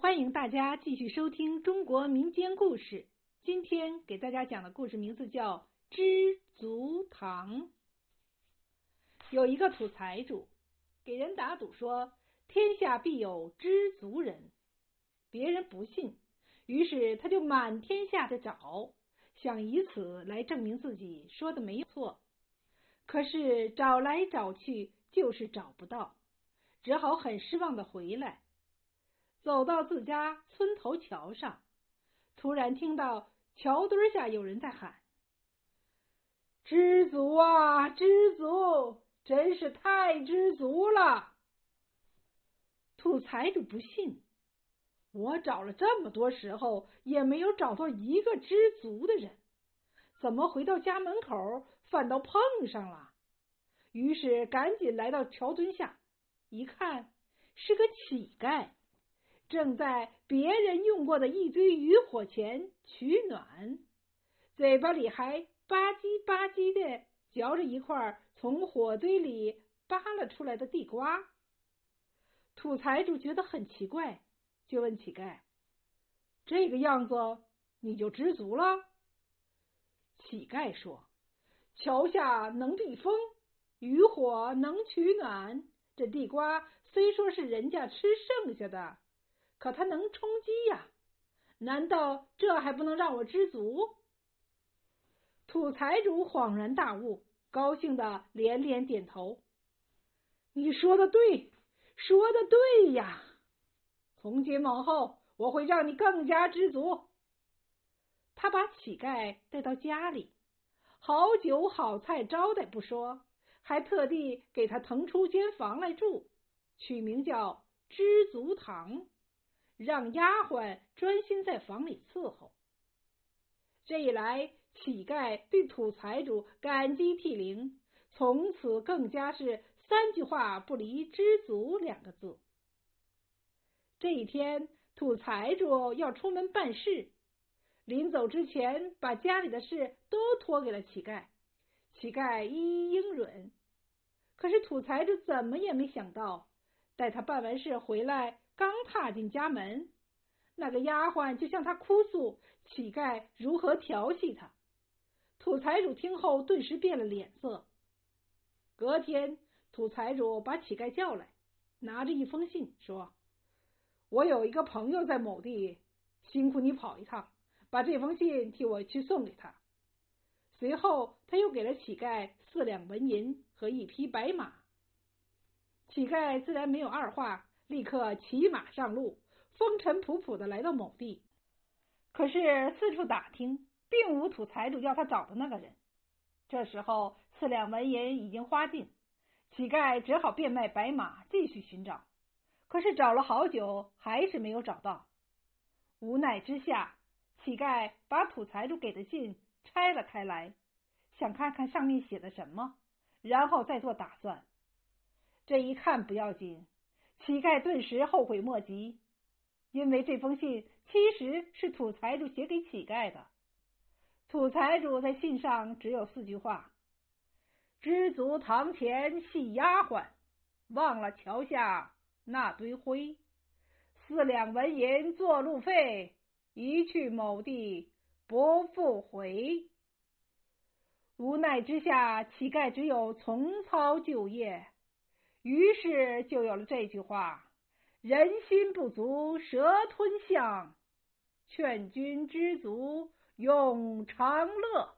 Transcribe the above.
欢迎大家继续收听中国民间故事。今天给大家讲的故事名字叫《知足堂》。有一个土财主给人打赌说，天下必有知足人。别人不信，于是他就满天下的找，想以此来证明自己说的没错。可是找来找去，就是找不到，只好很失望的回来。走到自家村头桥上，突然听到桥墩下有人在喊：“知足啊，知足！真是太知足了！”土财主不信，我找了这么多时候，也没有找到一个知足的人，怎么回到家门口反倒碰上了？于是赶紧来到桥墩下，一看是个乞丐。正在别人用过的一堆渔火前取暖，嘴巴里还吧唧吧唧的嚼着一块从火堆里扒拉出来的地瓜。土财主觉得很奇怪，就问乞丐：“这个样子你就知足了？”乞丐说：“桥下能避风，渔火能取暖，这地瓜虽说是人家吃剩下的。”可他能充饥呀？难道这还不能让我知足？土财主恍然大悟，高兴的连连点头：“你说的对，说的对呀！从今往后，我会让你更加知足。”他把乞丐带到家里，好酒好菜招待不说，还特地给他腾出间房来住，取名叫“知足堂”。让丫鬟专心在房里伺候。这一来，乞丐对土财主感激涕零，从此更加是三句话不离“知足”两个字。这一天，土财主要出门办事，临走之前，把家里的事都托给了乞丐。乞丐一一应允，可是土财主怎么也没想到，待他办完事回来。刚踏进家门，那个丫鬟就向他哭诉乞丐如何调戏他。土财主听后顿时变了脸色。隔天，土财主把乞丐叫来，拿着一封信说：“我有一个朋友在某地，辛苦你跑一趟，把这封信替我去送给他。”随后，他又给了乞丐四两纹银和一匹白马。乞丐自然没有二话。立刻骑马上路，风尘仆仆的来到某地。可是四处打听，并无土财主要他找的那个人。这时候四两纹银已经花尽，乞丐只好变卖白马，继续寻找。可是找了好久，还是没有找到。无奈之下，乞丐把土财主给的信拆了开来，想看看上面写的什么，然后再做打算。这一看不要紧。乞丐顿时后悔莫及，因为这封信其实是土财主写给乞丐的。土财主在信上只有四句话：“知足堂前戏丫鬟，忘了桥下那堆灰。四两纹银做路费，一去某地不复回。”无奈之下，乞丐只有重操旧业。于是就有了这句话：“人心不足蛇吞象，劝君知足永长乐。”